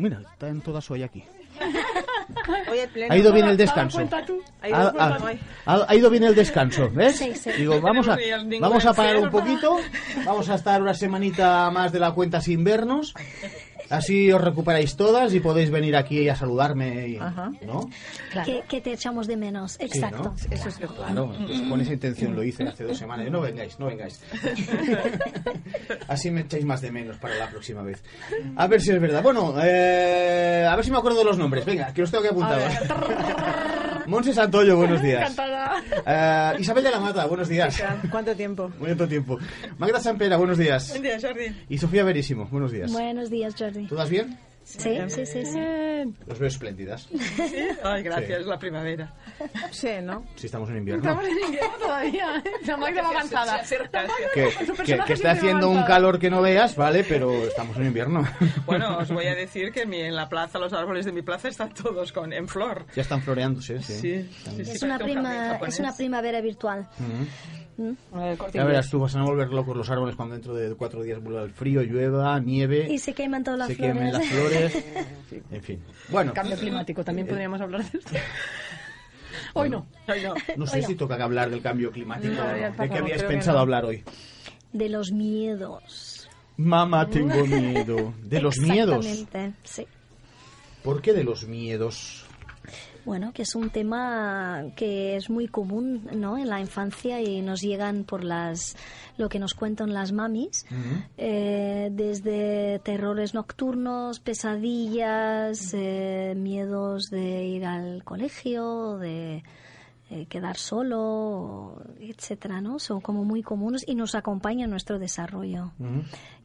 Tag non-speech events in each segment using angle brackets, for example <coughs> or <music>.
Mira, está en toda su aquí. Ha ido bien el descanso. Ha ido Ha, bien, ha- ido bien el descanso, ¿ves? Sí, sí. Digo, vamos a, vamos a parar un poquito, vamos a estar una semanita más de la cuenta sin vernos, así os recuperáis todas y podéis venir aquí a saludarme, y- Ajá. ¿no? Que, que te echamos de menos, exacto. Sí, ¿no? Eso es cierto. Claro, pues con esa intención lo hice hace dos semanas. No vengáis, no vengáis. <laughs> Así me echáis más de menos para la próxima vez. A ver si es verdad. Bueno, eh, a ver si me acuerdo de los nombres. Venga, que los tengo que apuntar. Monse Santoyo, buenos <laughs> días. Encantada. Eh, Isabel de la Mata, buenos días. ¿Cuánto tiempo? <laughs> Muy tanto tiempo. Magda Sampera, buenos días. Buen día, Jordi. Y Sofía Verísimo, buenos días. Buenos días, Jordi. ¿Todas bien? Sí, sí, sí, sí. Los veo espléndidas. Ay, gracias, Sí. es la primavera. Sí, ¿no? Si estamos en invierno. Estamos en invierno todavía. ¿eh? La Magda va avanzada. Que, Tu que, personaje que está haciendo un avanzado. calor que no veas, ¿vale? Pero estamos en invierno. Bueno, os voy a decir que mi- en la plaza, los árboles de mi plaza están todos con, en flor. Ya están floreándose, sí. Sí, sí, sí, Es una, un prima, japonés. es una primavera virtual. Eh, corte Ya inglés. verás tú, vas a volver locos los árboles cuando dentro de cuatro días vuelva el frío, llueva, nieve, Y se queman todas las se flores. quemen las flores. En fin. Bueno, Cambio climático, también podríamos hablar de esto. <laughs> Hoy no, hoy no. no sé si toca que hablar del cambio climático. No, ¿De qué habías pensado no. hablar hoy? De los miedos. Mamá, tengo miedo. ¿De los miedos? Exactamente, sí. ¿Por qué de los miedos? Bueno, que es un tema que es muy común ¿no? en la infancia y nos llegan por las lo que nos cuentan las mamis, eh, desde terrores nocturnos, pesadillas, eh, miedos de ir al colegio, de eh, quedar solo, etcétera, ¿no? Son como muy comunes y nos acompañan en nuestro desarrollo.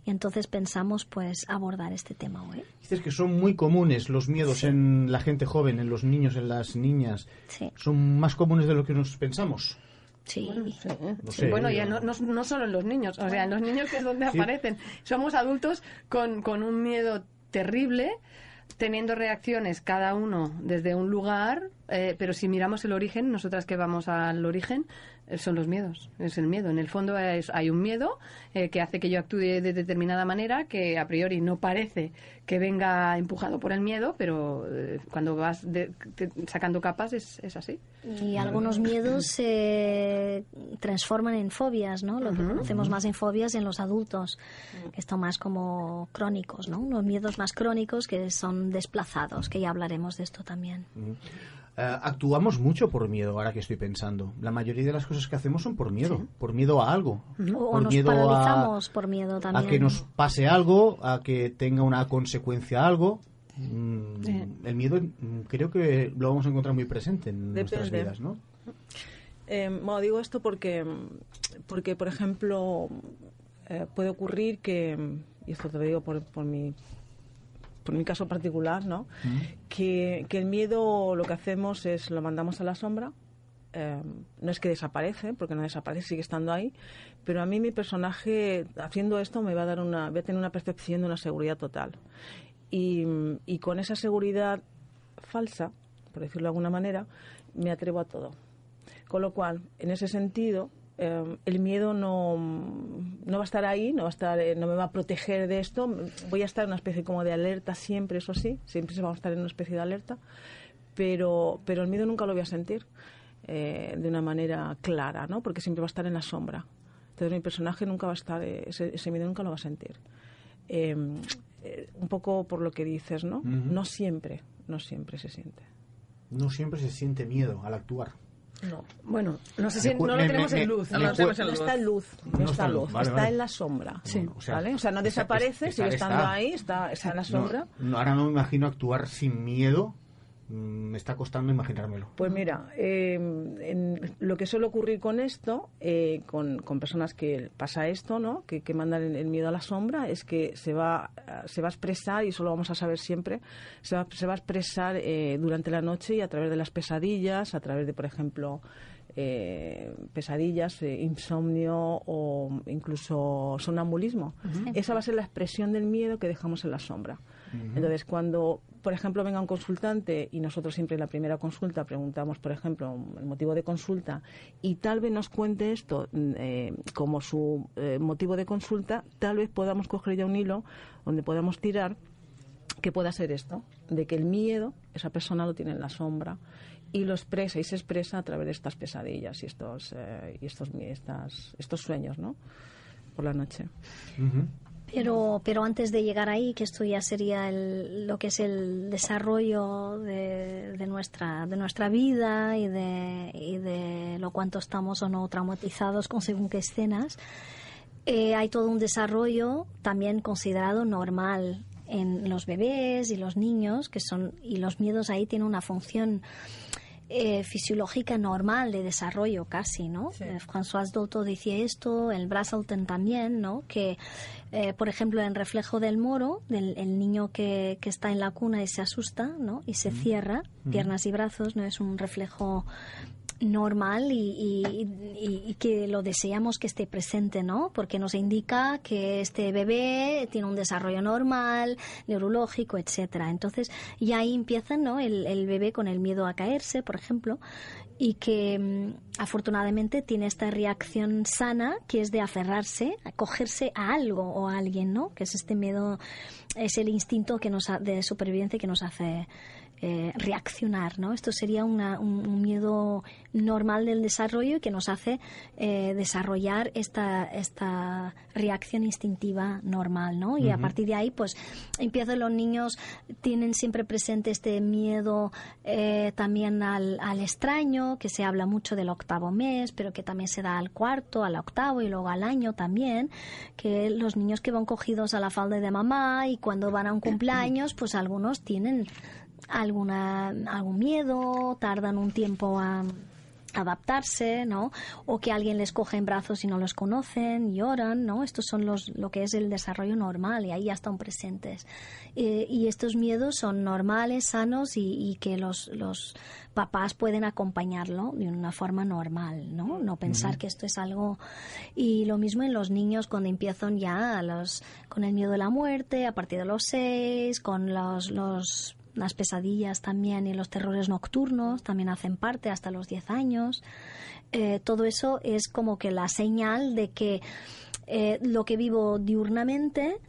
Y entonces pensamos, pues, abordar este tema hoy. Dices que son muy comunes los miedos en la gente joven, en los niños, en las niñas. Sí, Son más comunes de lo que nos pensamos. sí. No Sí, sé, bueno, yo- ya no, no, no solo en los niños, o sea, en los niños que es donde <laughs> Sí. aparecen. Somos adultos con, con un miedo terrible, teniendo reacciones cada uno desde un lugar, eh, pero si miramos el origen, nosotras que vamos al origen, eh, son los miedos, es el miedo. En el fondo es- hay un miedo eh, que hace que yo actúe de determinada manera, que a priori no parece que venga empujado por el miedo, pero eh, cuando vas de- te- sacando capas es, es así. Y algunos miedos se transforman en fobias, ¿no? Lo que conocemos más en fobias en los adultos, que están más como crónicos, ¿no? Unos miedos más crónicos que son desplazados, que ya hablaremos de esto también. Eh, actuamos mucho por miedo, ahora que estoy pensando. La mayoría de las cosas que hacemos son por miedo, por miedo a algo. O por nos miedo a- paralizamos por miedo también. a que nos pase algo, a que tenga una consecuencia algo. Mm, El miedo mm, creo que lo vamos a encontrar muy presente en nuestras vidas, ¿no? Eh, bueno, digo esto porque, porque por ejemplo, eh, puede ocurrir que, y esto te lo digo por, por mi por mi caso particular, ¿no? Que, que el miedo lo que hacemos es lo mandamos a la sombra. eh, no es que desaparece, porque no desaparece, sigue estando ahí. Pero a mí mi personaje, haciendo esto, me va a dar una, voy a tener una percepción de una seguridad total. Y, y con esa seguridad falsa, por decirlo de alguna manera, me atrevo a todo. Con lo cual, en ese sentido, eh, el miedo no, no va a estar ahí, no va a estar, eh, no me va a proteger de esto. Voy a estar en una especie como de alerta siempre, eso sí, siempre se va a estar en una especie de alerta, pero, pero el miedo nunca lo voy a sentir eh, de una manera clara, ¿no? Porque siempre va a estar en la sombra. Entonces mi personaje nunca va a estar, eh, ese, ese miedo nunca lo va a sentir. Eh, eh, un poco por lo que dices, ¿no? No siempre, no siempre se siente. No siempre se siente miedo al actuar. No. Bueno, no sé si lo tenemos me- en luz. me no tenemos en está en luz, no, No está en luz, vale, está vale. en la sombra. Sí. O sea, ¿vale? O sea, no desaparece, está- sigue está. estando ahí, está, está en la sombra. No, no, ahora no me imagino actuar sin miedo Me está costando imaginármelo. Pues mira, eh, en- lo que suele ocurrir con esto, eh, con, con personas que pasa esto, ¿no? Que, que mandan el, el miedo a la sombra, es que se va, a- se va a expresar, y eso lo vamos a saber siempre, se va, se va a expresar eh, durante la noche y a través de las pesadillas, a través de, por ejemplo, eh, pesadillas, eh, insomnio o incluso sonambulismo. Esa va a ser la expresión del miedo que dejamos en la sombra. Entonces, cuando, por ejemplo, venga un consultante y nosotros siempre en la primera consulta preguntamos, por ejemplo, el motivo de consulta y tal vez nos cuente esto mm, eh, como su eh, motivo de consulta, tal vez podamos coger ya un hilo donde podamos tirar que pueda ser esto, de que el miedo, esa persona lo tiene en la sombra y lo expresa y se expresa a través de estas pesadillas y estos, eh, y estos, estas, estos sueños, ¿no? Por la noche. Pero, pero antes de llegar ahí, que esto ya sería el- lo que es el desarrollo de, de nuestra, de nuestra vida y de, y de lo cuánto estamos o no traumatizados con según qué escenas, eh, hay todo un desarrollo también considerado normal en los bebés y los niños, que son, y los miedos ahí tienen una función eh, fisiológica normal de desarrollo casi, ¿no? Eh, François Dolto decía esto, el Braselton también, ¿no? Que, eh, por ejemplo, en Reflejo del Moro, del el niño que, que está en la cuna y se asusta, ¿no? Y se cierra, piernas y brazos, ¿no? Es un reflejo normal y, y- y- y que lo deseamos que esté presente, ¿no? Porque nos indica que este bebé tiene un desarrollo normal, neurológico, etcétera. Entonces, ya ahí empieza, ¿no? El, el bebé con el miedo a caerse, por ejemplo, y que mm, afortunadamente tiene esta reacción sana que es de aferrarse, acogerse a algo o a alguien, ¿no? Que es este miedo, es el instinto que nos ha- de supervivencia que nos hace eh, reaccionar, ¿no? Esto sería una- un, un miedo normal del desarrollo y que nos hace eh, desarrollar esta, esta reacción instintiva normal, ¿no? Y a partir de ahí, pues, empiezan los niños, tienen siempre presente este miedo eh, también al, al extraño, que se habla mucho del octavo mes, pero que también se da al cuarto, al octavo y luego al año también, que los niños que van cogidos a la falda de mamá y cuando van a un <coughs> cumpleaños, pues algunos tienen alguna algún miedo, tardan un tiempo a adaptarse, ¿no? O que alguien les coge en brazos y no los conocen, lloran, ¿no? Estos son los lo que es el desarrollo normal y ahí ya están presentes. Eh, y estos miedos son normales, sanos y, y que los, los papás pueden acompañarlo de una forma normal, ¿no? No pensar que esto es algo y lo mismo en los niños cuando empiezan ya a los con el miedo de la muerte a partir de los seis, con los los las pesadillas también y los terrores nocturnos también hacen parte hasta los 10 años. Eh, todo eso es como que la señal de que eh, lo que vivo diurnamente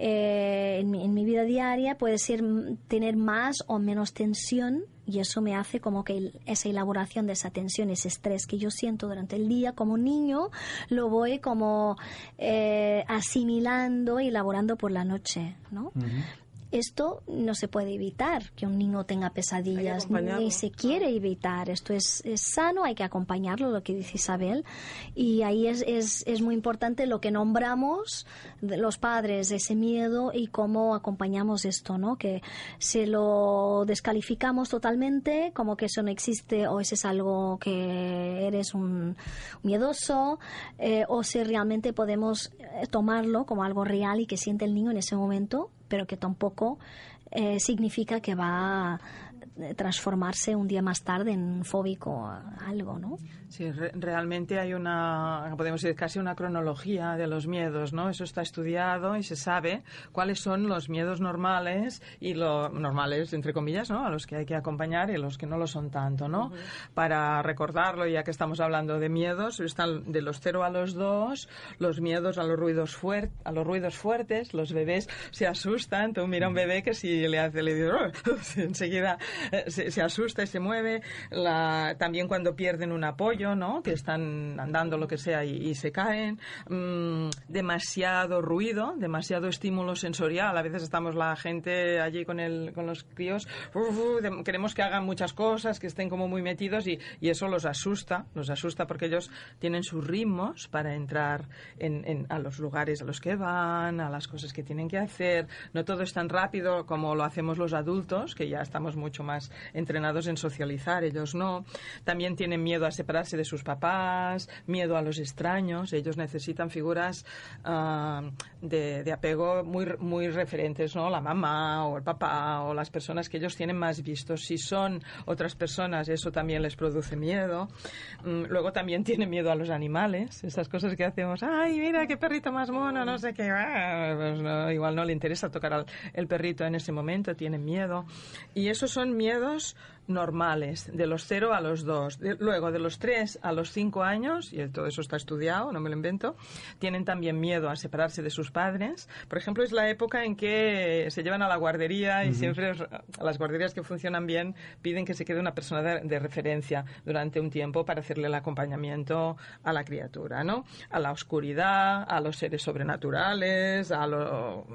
eh, en, mi, vida diaria puede ser mm, tener más o menos tensión y eso me hace como que esa elaboración de esa tensión, ese estrés que yo siento durante el día como niño, lo voy como eh, asimilando y elaborando por la noche, ¿no? Esto no se puede evitar, que un niño tenga pesadillas, ni se quiere evitar. Esto es, es sano, hay que acompañarlo, lo que dice Isabel. Y ahí es, es, es muy importante lo que nombramos de los padres, ese miedo y cómo acompañamos esto, ¿no? Que se lo descalificamos totalmente, como que eso no existe o ese es algo que eres un miedoso, eh, o si realmente podemos eh, tomarlo como algo real y que siente el niño en ese momento, pero que tampoco eh, significa que va transformarse un día más tarde en un fóbico algo, ¿no? Sí, re- realmente hay una, podemos decir, casi una cronología de los miedos, ¿no? Eso está estudiado y se sabe cuáles son los miedos normales y los normales, entre comillas, ¿no? A los que hay que acompañar y los que no lo son tanto, ¿no? Para recordarlo, ya que estamos hablando de miedos, están de los 0 a los 2, los miedos a los ruidos fuertes, a los ruidos fuertes, los bebés se asustan, tú mira a un bebé que si le hace, le digo, <laughs> enseguida eh, <laughs> se, asusta y se mueve, la, también cuando pierden un apoyo, ¿no? Que están andando lo que sea y, se caen, Mm, demasiado ruido, demasiado estímulo sensorial, a veces estamos la gente allí con, el, con los críos, queremos que hagan muchas cosas, que estén como muy metidos y, y eso los asusta, los asusta porque ellos tienen sus ritmos para entrar en, en- a los lugares a los que van, a las cosas que tienen que hacer, no todo es tan rápido como lo hacemos los adultos, que ya estamos mucho más más entrenados en socializar, ellos no. También tienen miedo a separarse de sus papás, miedo a los extraños, ellos necesitan figuras ah, de, de apego muy, muy referentes, ¿no? La mamá o el papá o las personas que ellos tienen más vistos. Si son otras personas, eso también les produce miedo. Mm, Luego también tienen miedo a los animales, esas cosas que hacemos, ay, mira qué perrito más mono, no sé qué, ah, pues no, igual no le interesa tocar al el perrito en ese momento, tienen miedo. Y esos son miedos viñedos normales, de los 0 a los 2. luego, de los 3 a los 5 años, y todo eso está estudiado, no me lo invento, tienen también miedo a separarse de sus padres. Por ejemplo, es la época en que se llevan a la guardería y siempre os- las guarderías que funcionan bien piden que se quede una persona de, de referencia durante un tiempo para hacerle el acompañamiento a la criatura, ¿no? A la oscuridad, a los seres sobrenaturales, a lo...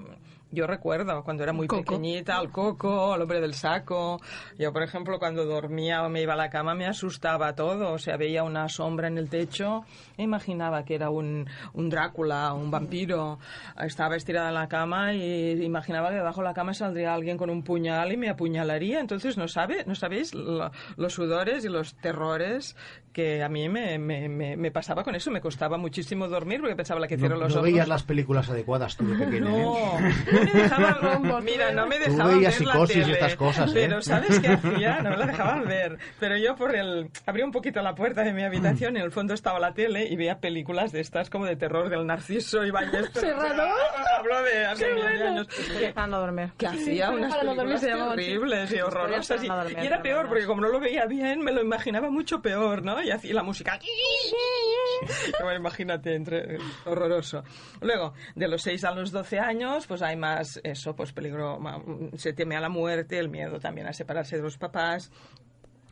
Yo recuerdo cuando era muy Coco. pequeñita, al coco, al hombre del saco. Yo, por ejemplo, cuando dormía o me iba a la cama me asustaba todo. O sea, veía una sombra en el techo e imaginaba que era un, un Drácula, un vampiro. Estaba estirada en la cama y imaginaba que debajo de la cama saldría alguien con un puñal y me apuñalaría. Entonces, ¿no, sabe, no sabéis lo- los sudores y los terrores que a mí me, me, me, me pasaba con eso? Me costaba muchísimo dormir porque pensaba la que cierro No, los no ojos. veías las películas adecuadas tú de <laughs> pequeño. No, ¿eh? no me dejaban, <laughs> mira, no me Tú dejaban veías ver la psicosis y tele, estas cosas, ¿eh? Pero ¿sabes qué hacía? No <laughs> me la dejaban ver. Pero yo por el... Abría un poquito la puerta de mi habitación y en el fondo estaba la tele y veía películas de estas como de terror del Narciso y Ballester. Serrano. Hablo de hace mil bueno. años. Para no dormir. Que hacía unas no películas así. terribles y horrorosas. Y, no y era peor porque como no lo veía bien, me lo imaginaba mucho peor, ¿no? Y hacía la música... <laughs> Imagínate, entre, horroroso. Luego, de los 6 a los 12 años, pues hay más eso, pues peligro, se teme a la muerte, el miedo también a separarse de los papás.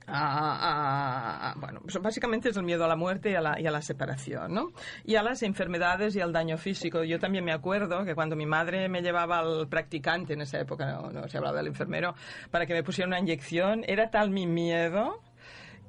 a- bueno, pues básicamente es el miedo a la muerte y a la, y a la separación, ¿no? Y a las enfermedades y al daño físico. Yo también me acuerdo que cuando mi madre me llevaba al practicante, en esa época no se hablaba del enfermero, para que me pusiera una inyección, era tal mi miedo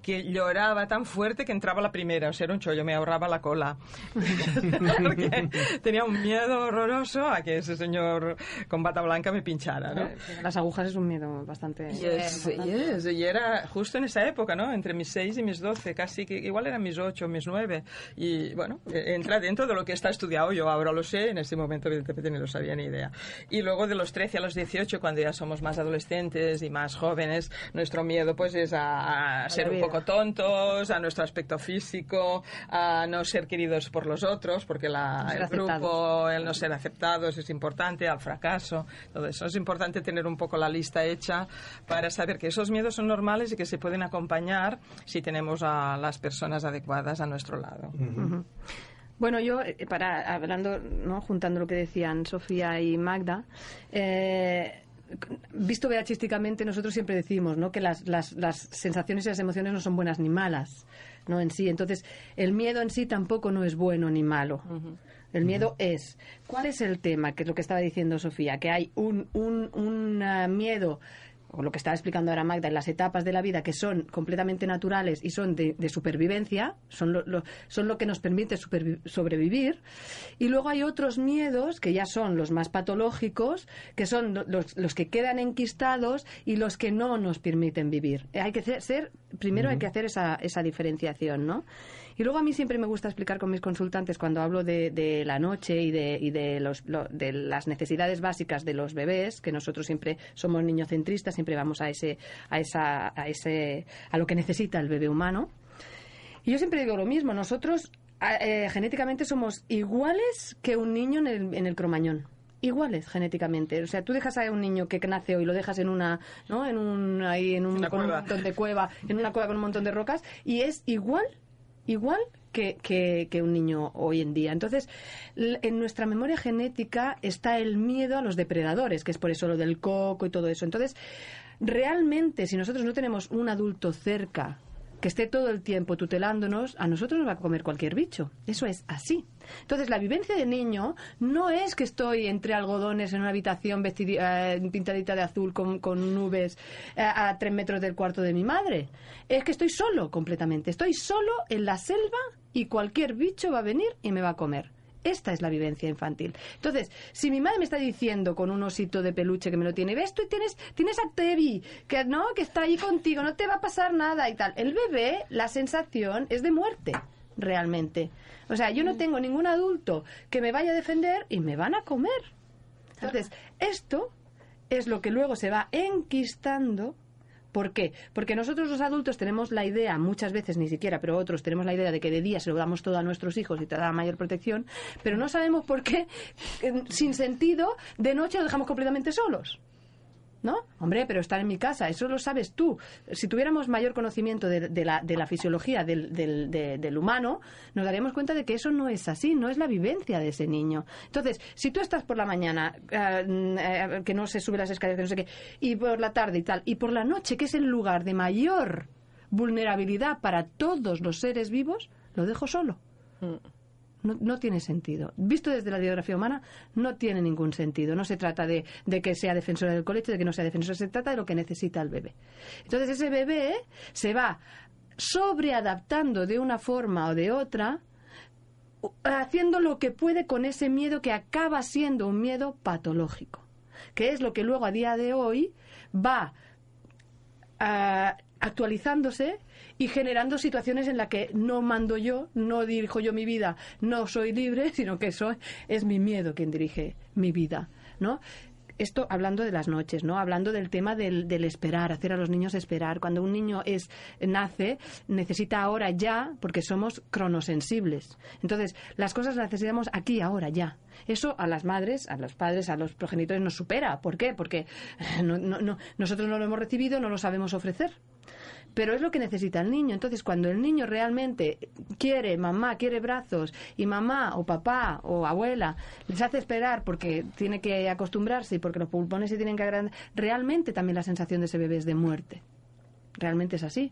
que lloraba tan fuerte que entraba la primera, o sea, era un chollo, me ahorraba la cola. <laughs> Porque tenía un miedo horroroso a que ese señor con bata blanca me pinchara, ¿no? Las agujas es un miedo bastante... Yes, yes, y era justo en esa época, ¿no? Entre mis 6 y mis 12, casi que igual eran mis 8, mis 9. Y bueno, eh, entra dentro de lo que está estudiado, yo ahora lo sé, en ese momento evidentemente ni lo sabía ni idea. Y luego de los 13 a los 18, cuando ya somos más adolescentes y más jóvenes, nuestro miedo pues es a, a ser un vida. Poco tontos, a nuestro aspecto físico, a no ser queridos por los otros, porque la, el grupo aceptados. el no ser aceptados es importante, al fracaso, todo eso. Es importante tener un poco la lista hecha para saber que esos miedos son normales y que se pueden acompañar si tenemos a las personas adecuadas a nuestro lado. Bueno, yo, eh, para hablando, ¿no? juntando lo que decían Sofía y Magda, eh, visto veachísticamente, nosotros siempre decimos ¿no? que las, las, las sensaciones y las emociones no son buenas ni malas ¿no? en sí. Entonces, el miedo en sí tampoco no es bueno ni malo. El miedo es. ¿Cuál es el tema? Que es lo que estaba diciendo Sofía, que hay un, un, un ah, miedo o lo que estaba explicando ahora Magda, en las etapas de la vida que son completamente naturales y son de, de supervivencia, son lo, lo- son lo que nos permite sobrevivir. Y luego hay otros miedos que ya son los más patológicos, que son lo- los, los que quedan enquistados y los que no nos permiten vivir. Hay que ser, ser- primero hay que hacer esa, esa diferenciación, ¿no? Y luego a mí siempre me gusta explicar con mis consultantes cuando hablo de, de la noche y de, y de, los, lo- de las necesidades básicas de los bebés, que nosotros siempre somos niñocentristas, siempre vamos a ese, a esa, a ese, a lo que necesita el bebé humano. Y yo siempre digo lo mismo, nosotros eh, genéticamente somos iguales que un niño en el, en el cromañón. Iguales genéticamente. O sea, tú dejas a un niño que nace hoy, lo dejas en una, ¿no? En un, ahí, en un, con un montón de cueva, en una cueva con un montón de rocas, y es igual, igual que, que, que un niño hoy en día. Entonces, en nuestra memoria genética está el miedo a los depredadores, que es por eso lo del coco y todo eso. Entonces, realmente, si nosotros no tenemos un adulto cerca que esté todo el tiempo tutelándonos, a nosotros nos va a comer cualquier bicho. Eso es así. Entonces, la vivencia de niño no es que estoy entre algodones en una habitación vestidi- eh, pintadita de azul con, con nubes eh, a tres metros del cuarto de mi madre. Es que estoy solo completamente. Estoy solo en la selva y cualquier bicho va a venir y me va a comer. Esta es la vivencia infantil. Entonces, si mi madre me está diciendo con un osito de peluche que me lo tiene, ves tú y tienes, tienes a Tevi, que no, que está ahí contigo, no te va a pasar nada y tal. El bebé, la sensación es de muerte, realmente. O sea, yo no tengo ningún adulto que me vaya a defender y me van a comer. Entonces, esto es lo que luego se va enquistando ¿Por qué? Porque nosotros los adultos tenemos la idea, muchas veces ni siquiera, pero otros tenemos la idea de que de día se lo damos todo a nuestros hijos y te da mayor protección, pero no sabemos por qué, sin sentido, de noche lo dejamos completamente solos. ¿No? Hombre, pero estar en mi casa, eso lo sabes tú. Si tuviéramos mayor conocimiento de, la, de la, fisiología del, del, humano, nos daríamos cuenta de que eso no es así, no es la vivencia de ese niño. Entonces, si tú estás por la mañana, eh, eh, que no se sube las escaleras, que no sé qué, y por la tarde y tal, y por la noche, que es el lugar de mayor vulnerabilidad para todos los seres vivos, lo dejo solo. Mm. No, tiene sentido. Visto desde la biografía humana, no tiene ningún sentido. No se trata de, que sea defensora del colegio, de que no sea defensora, se trata de lo que necesita el bebé. Entonces ese bebé se va sobreadaptando de una forma o de otra, haciendo lo que puede con ese miedo que acaba siendo un miedo patológico, que es lo que luego a día de hoy va ah, actualizándose y generando situaciones en las que no mando yo, no dirijo yo mi vida, no soy libre, <laughs> sino que soy, es mi miedo quien dirige mi vida, ¿no? esto hablando de las noches, ¿no? Hablando del tema del, esperar, hacer a los niños esperar. Cuando un niño es nace, necesita ahora ya, porque somos cronosensibles. Entonces, las cosas las necesitamos aquí, ahora, ya. Eso a las madres, a los padres, a los progenitores nos supera. ¿Por qué? Porque <laughs> no, nosotros no lo hemos recibido, no lo sabemos ofrecer pero es lo que necesita el niño. Entonces, cuando el niño realmente quiere mamá, quiere brazos, y mamá o papá o abuela les hace esperar porque tiene que acostumbrarse y porque los pulmones se tienen que agrandar, realmente también la sensación de ese bebé es de muerte. Realmente es así.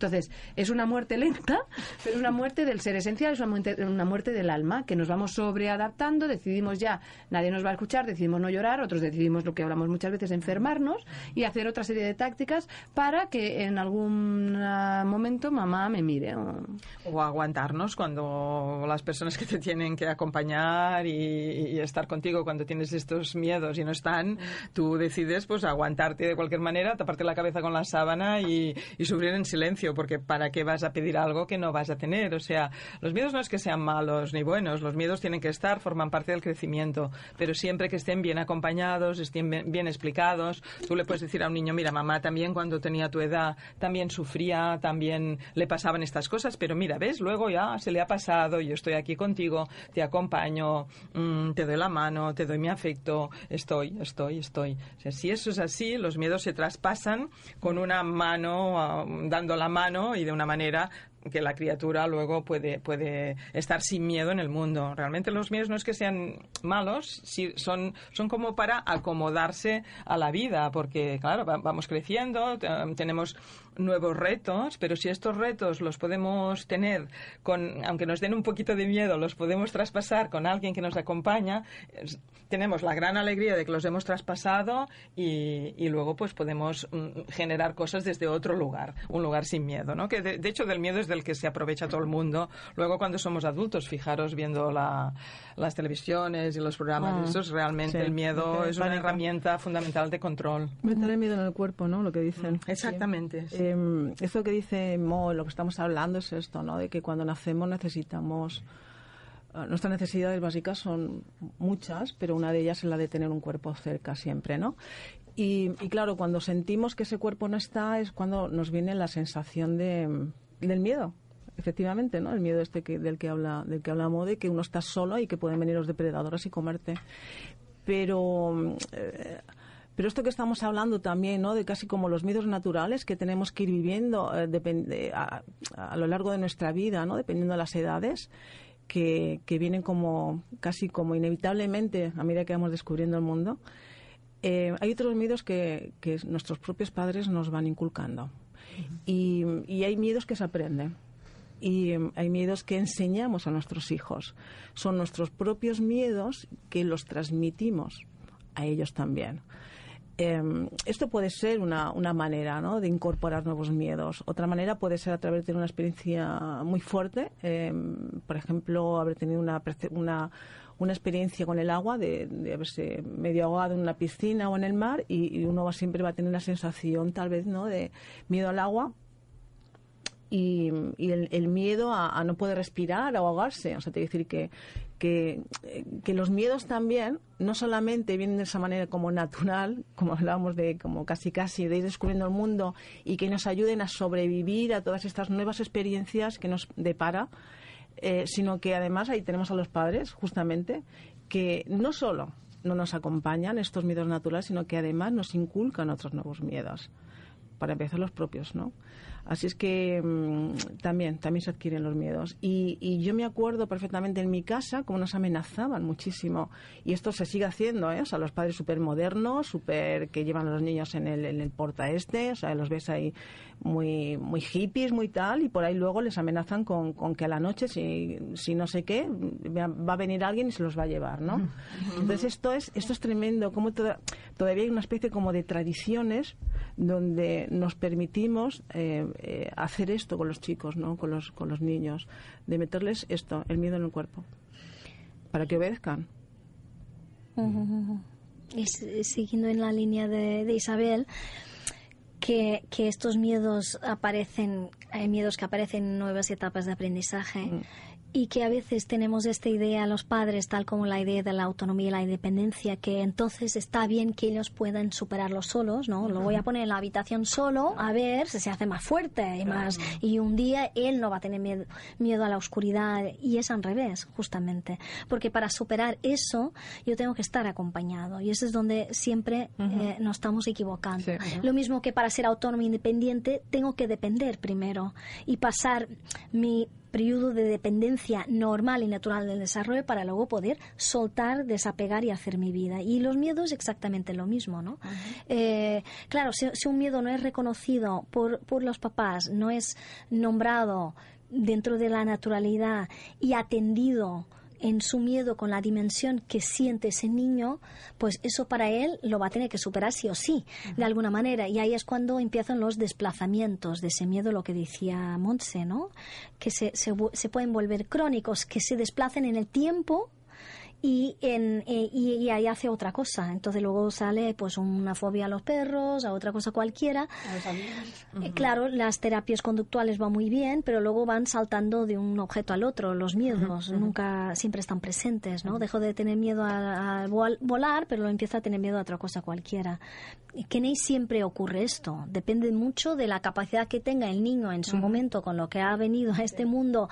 Entonces, es una muerte lenta, <laughs> pero una muerte del ser esencial, es una muerte, una muerte del alma, que nos vamos sobreadaptando, decidimos ya, nadie nos va a escuchar, decidimos no llorar, otros decidimos lo que hablamos muchas veces, enfermarnos y hacer otra serie de tácticas para que en algún momento mamá me mire. O, aguantarnos cuando las personas que te tienen que acompañar y, estar contigo cuando tienes estos miedos y no están, tú decides pues aguantarte de cualquier manera, taparte la cabeza con la sábana y, y sufrir en silencio porque ¿para qué vas a pedir algo que no vas a tener? O sea, los miedos no es que sean malos ni buenos, los miedos tienen que estar, forman parte del crecimiento, pero siempre que estén bien acompañados, estén bien, explicados. Tú le puedes decir a un niño, mira, mamá también cuando tenía tu edad también sufría, también le pasaban estas cosas, pero mira, ¿ves? Luego ya se le ha pasado, yo estoy aquí contigo, te acompaño, mm, te doy la mano, te doy mi afecto, estoy, estoy, estoy. O sea, si eso es así, los miedos se traspasan con una mano ah, dando la mano y de una manera que la criatura luego puede, puede estar sin miedo en el mundo. Realmente los miedos no es que sean malos, son, son como para acomodarse a la vida, porque claro, vamos creciendo, tenemos nuevos retos, pero si estos retos los podemos tener con, aunque nos den un poquito de miedo, los podemos traspasar con alguien que nos acompaña, tenemos la gran alegría de que los hemos traspasado y, y luego pues podemos mm, generar cosas desde otro lugar, un lugar sin miedo, ¿no? Que de, de hecho del miedo es del que se aprovecha todo el mundo. Luego, cuando somos adultos, fijaros viendo las televisiones y los programas, ah, eso es realmente el miedo, es una herramienta fundamental de control. Meter el miedo en el cuerpo, ¿no? Lo que dicen. Exactamente. Em, eso que dice Mo, lo que estamos hablando es esto, ¿no? De que cuando nacemos necesitamos eh, Nuestras necesidades básicas son muchas, pero una de ellas es la de tener un cuerpo cerca siempre, ¿no? Y, y, claro, cuando sentimos que ese cuerpo no está es cuando nos viene la sensación de, del miedo efectivamente, ¿no? El miedo este que, del que habla del que habla Mode, que uno está solo y que pueden venir los depredadores y comerte. Pero eh, pero esto que estamos hablando también, ¿no? De casi como los miedos naturales que tenemos que ir viviendo eh, a, lo largo de nuestra vida, ¿no? Dependiendo de las edades. Que, que, vienen como casi como inevitablemente a medida que vamos descubriendo el mundo. Eh, hay otros miedos que, que nuestros propios padres nos van inculcando y, hay miedos que se aprenden y em, hay miedos que enseñamos a nuestros hijos. Son nuestros propios miedos que los transmitimos a ellos también. Eh, esto puede ser una, una manera ¿no? de incorporar nuevos miedos. Otra manera puede ser a través de una experiencia muy fuerte. Eh, por ejemplo, haber tenido una, una, una experiencia con el agua, de, de, haberse medio ahogado en una piscina o en el mar, y, uno va, siempre va a tener la sensación, tal vez, ¿no? de miedo al agua y, y el, el, miedo a, a, no poder respirar o ahogarse. O sea, te decir que, que, que, los miedos también no solamente vienen de esa manera como natural, como hablábamos de como casi casi de ir descubriendo el mundo y que nos ayuden a sobrevivir a todas estas nuevas experiencias que nos depara, eh, sino que además ahí tenemos a los padres, justamente, que no solo no nos acompañan estos miedos naturales, sino que además nos inculcan otros nuevos miedos. Para empezar, los propios, ¿no? Así es que mmm, también, también se adquieren los miedos. Y, y, yo me acuerdo perfectamente en mi casa cómo nos amenazaban muchísimo. Y esto se sigue haciendo, ¿eh? O sea, los padres súper modernos, súper que llevan a los niños en el, en el porta este, o sea, los ves ahí muy, muy hippies, muy tal, y por ahí luego les amenazan con, con que a la noche, si, si no sé qué, va a venir alguien y se los va a llevar, ¿no? Entonces esto es, esto es tremendo, como toda, todavía hay una especie como de tradiciones donde nos permitimos eh, eh, hacer esto con los chicos, ¿no? Con los, con los niños, de meterles esto, el miedo en el cuerpo, para que obedezcan. Uh -huh. Y siguiendo en la línea de, de Isabel, que, que, estos miedos aparecen, hay miedos que aparecen en nuevas etapas de aprendizaje. Mm y que a veces tenemos esta idea los padres, tal como la idea de la autonomía y la independencia, que entonces está bien que ellos puedan superarlo solos, ¿no? Lo voy a poner en la habitación solo a ver si se hace más fuerte y más y un día él no va a tener miedo, miedo a la oscuridad y es al revés, justamente, porque para superar eso yo tengo que estar acompañado y eso es donde siempre uh -huh. eh, nos estamos equivocando. Sí, uh -huh. Lo mismo que para ser autónomo e independiente tengo que depender primero y pasar mi periodo de dependencia normal y natural del desarrollo para luego poder soltar, desapegar y hacer mi vida. Y los miedos exactamente lo mismo, ¿no? Uh -huh. eh, claro, si, si, un miedo no es reconocido por, por los papás, no es nombrado dentro de la naturalidad y atendido en su miedo con la dimensión que siente ese niño, pues eso para él lo va a tener que superar sí o sí, uh -huh. de alguna manera. Y ahí es cuando empiezan los desplazamientos de ese miedo, lo que decía Montse, ¿no? Que se, se, se pueden volver crónicos, que se desplacen en el tiempo y, en, eh, y, y, ahí hace otra cosa. Entonces luego sale pues una fobia a los perros, a otra cosa cualquiera. Uh -huh. eh, claro, las terapias conductuales van muy bien, pero luego van saltando de un objeto al otro. Los miedos uh -huh. nunca siempre están presentes, ¿no? Dejo de tener miedo a, a, volar, pero lo empieza a tener miedo a otra cosa cualquiera. Ni siempre ocurre esto. Depende mucho de la capacidad que tenga el niño en su uh -huh. momento con lo que ha venido a este mundo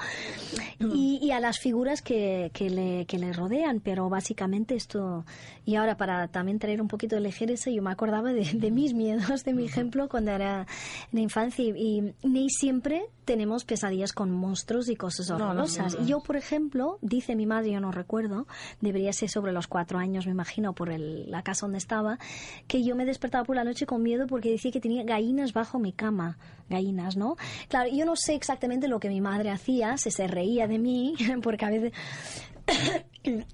y, y a las figuras que, que, le, que le rodean pero básicamente esto. Y ahora, para también traer un poquito de ligereza, yo me acordaba de, de mis miedos, de mi ejemplo cuando era en infancia. Y, y ni siempre tenemos pesadillas con monstruos y cosas horrorosas. No, no, no, yo, por ejemplo, dice mi madre, yo no recuerdo, debería ser sobre los cuatro años, me imagino, por el, la casa donde estaba, que yo me despertaba por la noche con miedo porque decía que tenía gallinas bajo mi cama. Gallinas, ¿no? Claro, yo no sé exactamente lo que mi madre hacía, se se reía de mí, <laughs> porque a veces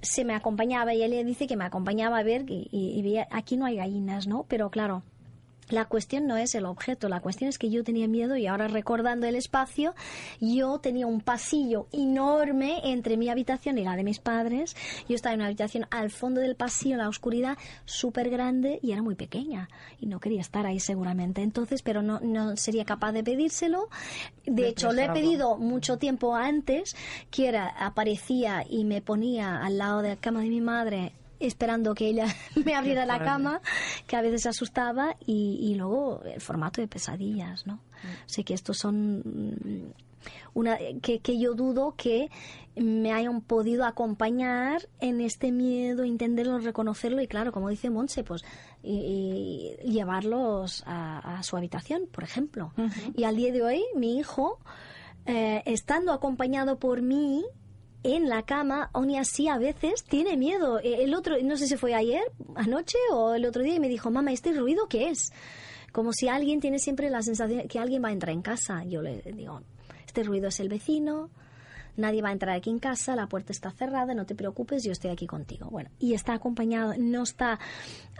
se me acompañaba y ella dice que me acompañaba a ver y, y, y veía, aquí no hay gallinas, ¿no? Pero claro, la cuestión no es el objeto, la cuestión es que yo tenía miedo y ahora recordando el espacio, yo tenía un pasillo enorme entre mi habitación y la de mis padres. Yo estaba en una habitación al fondo del pasillo, en la oscuridad, súper grande y era muy pequeña y no quería estar ahí seguramente. Entonces, pero no, no sería capaz de pedírselo. De hecho, le he pedido mucho tiempo antes, que era, aparecía y me ponía al lado de la cama de mi madre esperando que ella <laughs> me abriera la cama, que a veces asustaba, y, y luego el formato de pesadillas, ¿no? Sé que estos son una que, que yo dudo que me hayan podido acompañar en este miedo, entenderlo, reconocerlo y claro, como dice Monse, pues y, y llevarlos a, a, su habitación, por ejemplo. Uh -huh. Y al día de hoy, mi hijo, eh, estando acompañado por mí, en la cama, aún así a veces tiene miedo. El otro, no sé si fue ayer, anoche o el otro día, y me dijo, mamá, ¿este ruido qué es? Como si alguien tiene siempre la sensación que alguien va a entrar en casa. Yo le digo, este ruido es el vecino, nadie va a entrar aquí en casa, la puerta está cerrada, no te preocupes, yo estoy aquí contigo. Bueno, y está acompañado, no está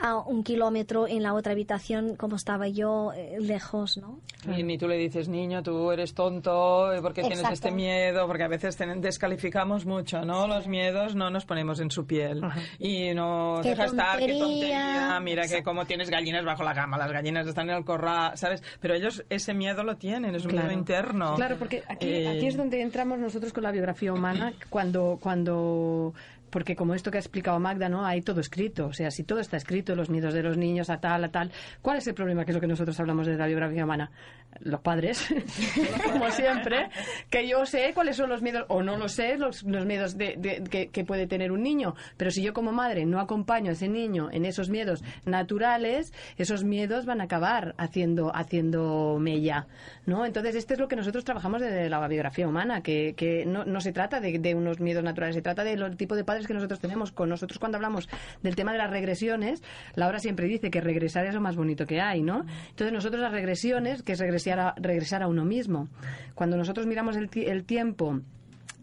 a un kilómetro en la otra habitación como estaba yo, eh, lejos, ¿no? Y ni tú le dices, niño, tú eres tonto, eh, porque tienes Exacto. este miedo, porque a veces ten- descalificamos mucho, ¿no? Los miedos no nos ponemos en su piel. Y no Qué deja estar, qué tontería. tontería, mira que como tienes gallinas bajo la cama, las gallinas están en el corral, ¿sabes? Pero ellos ese miedo lo tienen, es un miedo interno. Claro, porque aquí, Eh, aquí es donde entramos nosotros con la biografía humana cuando cuando porque como esto que ha explicado Magda, ¿no? Hay todo escrito. O sea, si todo está escrito, los miedos de los niños, a tal, a tal. ¿Cuál es el problema? Que es lo que nosotros hablamos de la biografía humana. Los padres, <laughs> como siempre, que yo sé cuáles son los miedos, o no lo sé, los, los miedos de, de- que, que puede tener un niño. Pero si yo como madre no acompaño a ese niño en esos miedos naturales, esos miedos van a acabar haciendo, haciendo mella, ¿no? Entonces, esto es lo que nosotros trabajamos desde la biografía humana, que, que no, no se trata de, de unos miedos naturales, se trata del tipo de padres que nosotros tenemos. Con nosotros cuando hablamos del tema de las regresiones, Laura siempre dice que regresar es lo más bonito que hay, ¿no? Entonces, nosotros las regresiones, que es regresar a, regresar a uno mismo. Cuando nosotros miramos el tiempo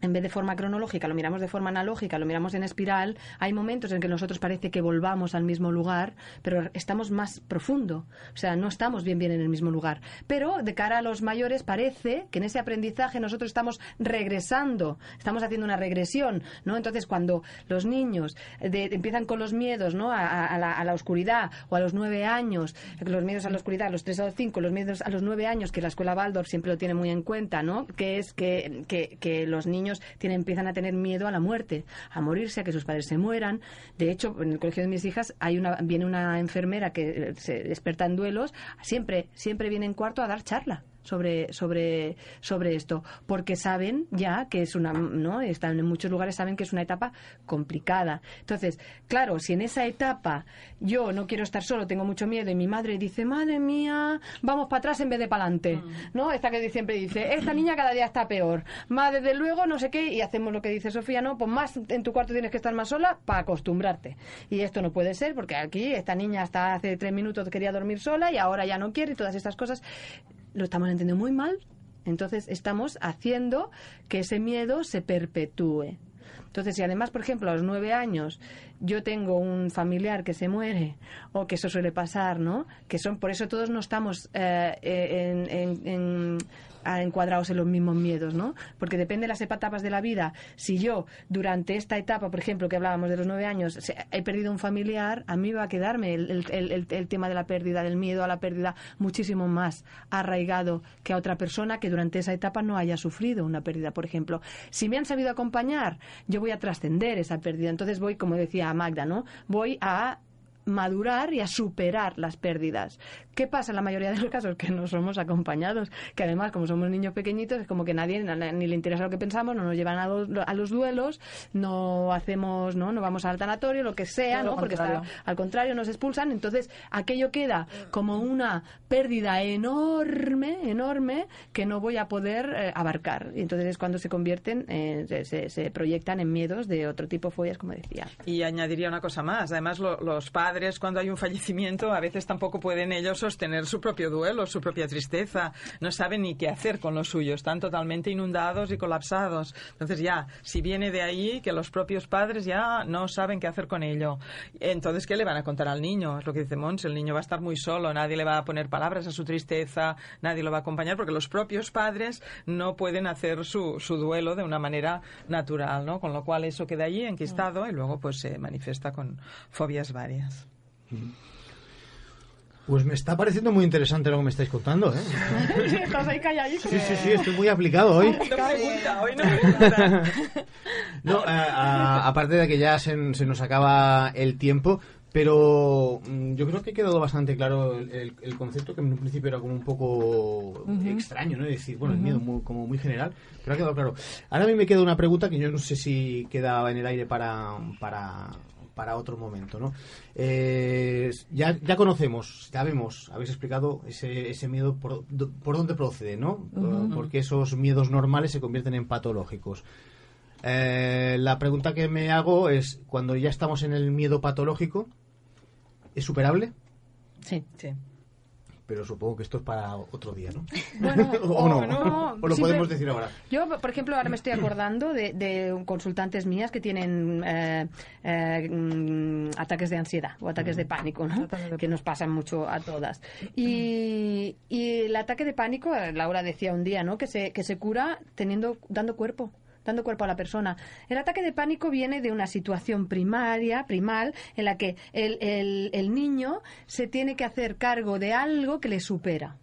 en vez de forma cronológica, lo miramos de forma analógica, lo miramos en espiral, hay momentos en que nosotros parece que volvamos al mismo lugar, pero estamos más profundo. O sea, no estamos bien bien en el mismo lugar. Pero de cara a los mayores parece que en ese aprendizaje nosotros estamos regresando, estamos haciendo una regresión, ¿no? Entonces, cuando los niños de- empiezan con los miedos, ¿no? A, la, a la oscuridad o a los nueve años, los miedos a la oscuridad, a los tres a los cinco, los miedos a los nueve años, que la escuela Waldorf siempre lo tiene muy en cuenta, ¿no? Que es que, que los niños tienen, empiezan a tener miedo a la muerte, a morirse, a que sus padres se mueran. De hecho, en el colegio de mis hijas hay una, viene una enfermera que eh, se experta en duelos, siempre, siempre viene en cuarto a dar charla sobre sobre sobre esto porque saben ya que es una no están en muchos lugares saben que es una etapa complicada. Entonces claro si en esa etapa yo no quiero estar solo tengo mucho miedo y mi madre dice madre mía vamos para atrás en vez de para adelante no esta que siempre dice esta niña cada día está peor más desde luego no sé qué y hacemos lo que dice Sofía no pues más en tu cuarto tienes que estar más sola para acostumbrarte y esto no puede ser porque aquí esta niña hasta hace tres minutos quería dormir sola y ahora ya no quiere y todas estas cosas lo estamos entendiendo muy mal. Entonces estamos haciendo que ese miedo se perpetúe. Entonces, si además, por ejemplo, a los nueve años yo tengo un familiar que se muere, o que eso suele pasar, ¿no? Que son, por eso todos no estamos eh, en, en- en- a- encuadrados en los mismos miedos, ¿no? Porque depende de las etapas de la vida. Si yo, durante esta etapa, por ejemplo, que hablábamos de los nueve años, he perdido un familiar, a mí va a quedarme el- el tema de la pérdida, del miedo a la pérdida, muchísimo más arraigado que a otra persona que durante esa etapa no haya sufrido una pérdida, por ejemplo. Si me han sabido acompañar, yo voy a trascender esa pérdida. Entonces voy, como decía Magda, ¿no? Voy a madurar y a superar las pérdidas. ¿Qué pasa en la mayoría de los casos? Que no somos acompañados, que además como somos niños pequeñitos es como que nadie na- ni le interesa lo que pensamos, no nos llevan a los, a los duelos, no hacemos, no, no vamos al tanatorio, lo que sea, ¿no? Porque está, al contrario nos expulsan, entonces aquello queda como una pérdida enorme, enorme que no voy a poder eh, abarcar. Y entonces es cuando se convierten, eh, se, se- se proyectan en miedos de otro tipo, fobias, como decía. Y añadiría una cosa más. Además, lo- los padres, cuando hay un fallecimiento, a veces tampoco pueden ellos sostener su propio duelo, su propia tristeza. No saben ni qué hacer con los suyos. Están totalmente inundados y colapsados. Entonces, ya, si viene de ahí, que los propios padres ya no saben qué hacer con ello. Entonces, ¿qué le van a contar al niño? Es lo que dice Mons. El niño va a estar muy solo. Nadie le va a poner palabras a su tristeza. Nadie lo va a acompañar porque los propios padres no pueden hacer su, su duelo de una manera natural, ¿no? Con lo cual eso queda allí enquistado y luego pues se manifiesta con fobias varias. Pues me está pareciendo muy interesante lo que me estáis contando, ¿eh? <laughs> Estás ahí calladito. Sí, sí, sí, estoy muy aplicado hoy. No pregunta, hoy no pregunta. <laughs> No, a- a- aparte de que ya se, se nos acaba el tiempo, pero mm, yo creo que ha quedado bastante claro el, el- el concepto que en un principio era como un poco extraño, ¿no? Es decir, bueno, el miedo muy- como muy general, pero ha quedado claro. Ahora a mí me queda una pregunta que yo no sé si queda en el aire para, para, para otro momento, ¿no? Eh, ya, ya conocemos, ya vemos, habéis explicado ese, ese miedo por, do- por dónde procede, ¿no? Porque esos miedos normales se convierten en patológicos. Eh, la pregunta que me hago es, cuando ya estamos en el miedo patológico, ¿es superable? Sí. Sí. Pero supongo que esto es para otro día, ¿no? <laughs> Bueno, <laughs> o no, no, <laughs> o lo podemos decir ahora. Yo, por ejemplo, ahora me estoy acordando de, de consultantes mías que tienen eh, eh, mm, ataques de ansiedad o ataques de pánico, ¿no? Que nos pasan mucho a todas. Y, y el ataque de pánico, eh, Laura decía un día, ¿no? Que se, que se cura teniendo, dando cuerpo dando cuerpo a la persona. El ataque de pánico viene de una situación primaria, primal, en la que el, el- el niño se tiene que hacer cargo de algo que le supera.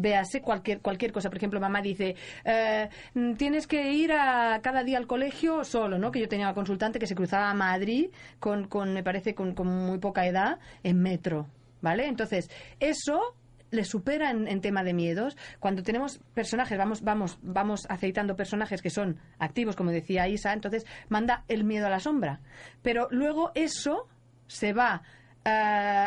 Véase cualquier, cualquier cosa. Por ejemplo, mamá dice, eh, mm, tienes que ir a cada día al colegio solo, ¿no? Que yo tenía una consultante que se cruzaba a Madrid con, con me parece, con, con muy poca edad en metro, ¿vale? Entonces, eso le supera en, en tema de miedos. Cuando tenemos personajes, vamos, vamos, vamos aceitando personajes que son activos, como decía Isa, entonces manda el miedo a la sombra. Pero luego eso se va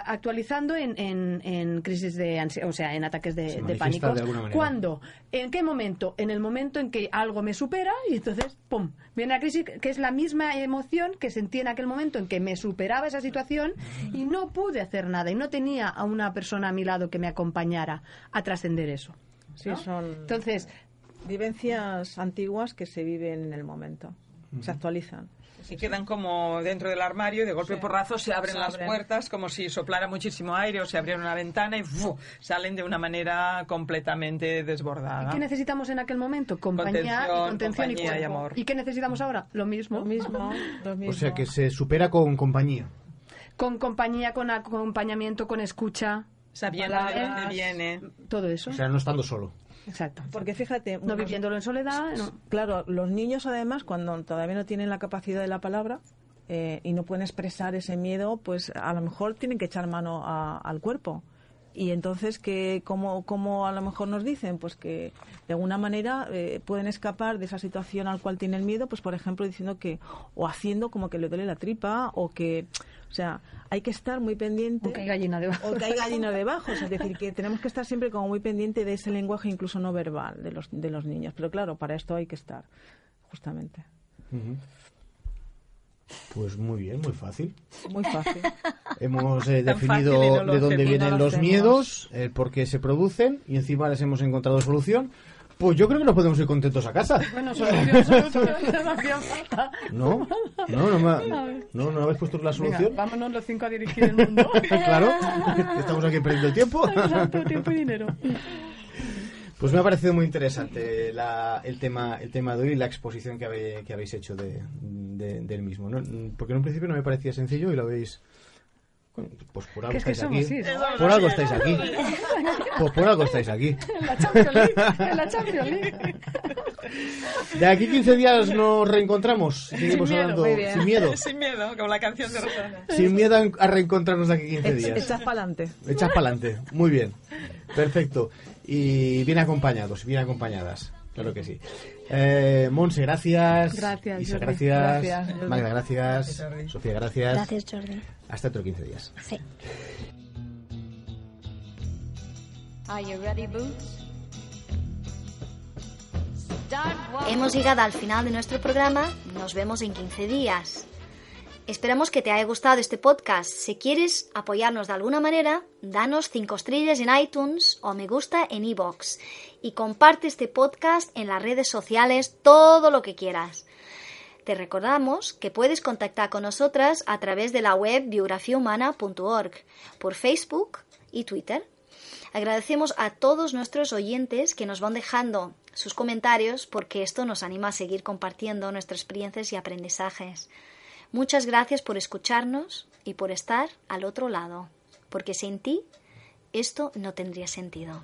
actualizando en, en- en crisis de ansiedad, o sea, en ataques de, pánico. de. ¿Cuándo? ¿En qué momento? En el momento en que algo me supera y entonces, ¡pum! Viene la crisis, que es la misma emoción que sentí en aquel momento en que me superaba esa situación y no pude hacer nada y no tenía a una persona a mi lado que me acompañara a trascender eso. Sí, ¿no? son Entonces, vivencias antiguas que se viven en el momento, se actualizan. Y quedan como dentro del armario y de golpe porrazo se abren Se las abren. puertas como si soplara muchísimo aire o se abriera una ventana y salen de una manera completamente desbordada. ¿qué necesitamos en aquel momento? Compañía Contención, y contención y, compañía y cuerpo. amor. ¿Y qué necesitamos ahora? Lo mismo. Lo mismo, lo <laughs> mismo. O sea, que se supera con compañía. Con compañía, con acompañamiento, con escucha, Sabiendo de dónde viene. todo eso. O sea, no estando solo. Exacto. Porque fíjate, No unos- viviéndolo en soledad, no. Claro, los niños además, cuando todavía no tienen la capacidad de la palabra eh, y no pueden expresar ese miedo, pues a lo mejor tienen que echar mano a- al cuerpo. Y entonces, que como, como a lo mejor nos dicen? Pues que de alguna manera eh, pueden escapar de esa situación al cual tienen miedo, pues por ejemplo diciendo que, o haciendo como que le duele la tripa, o que, o sea, hay que estar muy pendiente. O que hay gallina debajo. O que hay gallina debajo. o sea, es decir, que tenemos que estar siempre como muy pendiente de ese lenguaje incluso no verbal de los, de los niños. Pero claro, para esto hay que estar, justamente. Pues muy bien, muy fácil. Muy fácil. Hemos eh, definido fácil no de dónde hacemos. vienen No los hacemos. miedos, el por qué se producen y encima les hemos encontrado solución. Pues yo creo que nos podemos ir contentos a casa. Bueno, solución, solución, no hacía falta. ¿No? ¿No? ¿No, me- no, ¿no habéis puesto la Venga, solución? vámonos los cinco a dirigir el mundo. <laughs> claro, estamos aquí perdiendo el tiempo. Exacto, tiempo y dinero. Pues me ha parecido muy interesante la- el, tema, el tema de hoy y la exposición que, habéis hecho de, de- del mismo. ¿no? Porque en un principio no me parecía sencillo y lo habéis... Bueno, Pues por algo estáis aquí. Por algo estáis <laughs> aquí. Pues por algo estáis aquí. En la Champions League. En la Champions League. De aquí 15 días nos reencontramos. Seguimos miedo, hablando muy bien. sin miedo. <laughs> Sin miedo, como la canción de Rosana. Sin miedo a- a reencontrarnos de aquí 15 días. Echas para adelante. Echas para adelante. Muy bien. Perfecto. Y bien acompañados, bien acompañadas. Claro que sí. Eh, Monse, gracias. Gracias, Isa, Jordi. gracias. Gracias. Magda, gracias. Sofía, gracias. Gracias, Jordi. Hasta otro 15 días. Sí. Hemos llegado al final de nuestro programa. Nos vemos en 15 días. Esperamos que te haya gustado este podcast. Si quieres apoyarnos de alguna manera, danos 5 estrellas en iTunes o me gusta en iBox y comparte este podcast en las redes sociales todo lo que quieras. Te recordamos que puedes contactar con nosotras a través de la web biografiahumana.org, por Facebook y Twitter. Agradecemos a todos nuestros oyentes que nos van dejando sus comentarios porque esto nos anima a seguir compartiendo nuestras experiencias y aprendizajes. Muchas gracias por escucharnos y por estar al otro lado, porque sin ti esto no tendría sentido.